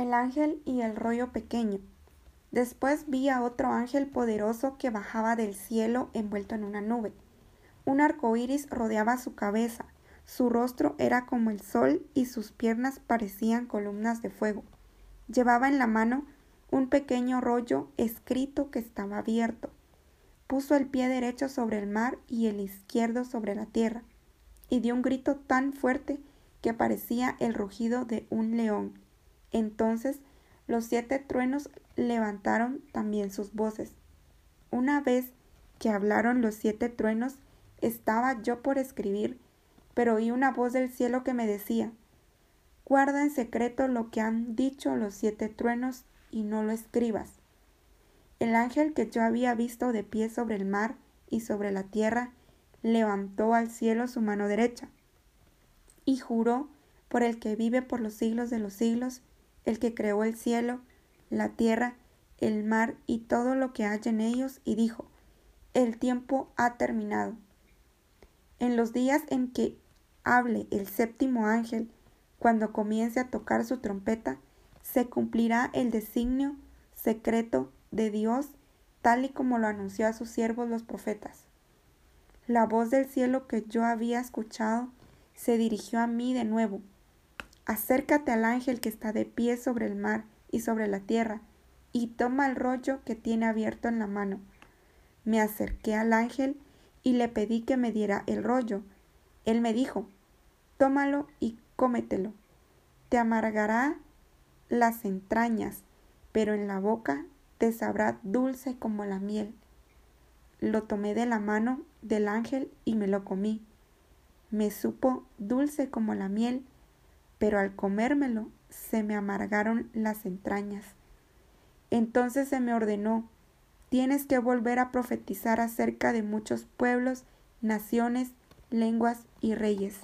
el ángel y el rollo pequeño. Después vi a otro ángel poderoso que bajaba del cielo envuelto en una nube. Un arco iris rodeaba su cabeza, su rostro era como el sol y sus piernas parecían columnas de fuego. Llevaba en la mano un pequeño rollo escrito que estaba abierto. Puso el pie derecho sobre el mar y el izquierdo sobre la tierra, y dio un grito tan fuerte que parecía el rugido de un león. Entonces los siete truenos levantaron también sus voces. Una vez que hablaron los siete truenos, estaba yo por escribir, pero oí una voz del cielo que me decía Guarda en secreto lo que han dicho los siete truenos y no lo escribas. El ángel que yo había visto de pie sobre el mar y sobre la tierra levantó al cielo su mano derecha y juró por el que vive por los siglos de los siglos, el que creó el cielo, la tierra, el mar y todo lo que hay en ellos, y dijo, el tiempo ha terminado. En los días en que hable el séptimo ángel, cuando comience a tocar su trompeta, se cumplirá el designio secreto de Dios, tal y como lo anunció a sus siervos los profetas. La voz del cielo que yo había escuchado se dirigió a mí de nuevo. Acércate al ángel que está de pie sobre el mar y sobre la tierra, y toma el rollo que tiene abierto en la mano. Me acerqué al ángel y le pedí que me diera el rollo. Él me dijo, tómalo y cómetelo. Te amargará las entrañas, pero en la boca te sabrá dulce como la miel. Lo tomé de la mano del ángel y me lo comí. Me supo dulce como la miel, pero al comérmelo se me amargaron las entrañas. Entonces se me ordenó, tienes que volver a profetizar acerca de muchos pueblos, naciones, lenguas y reyes.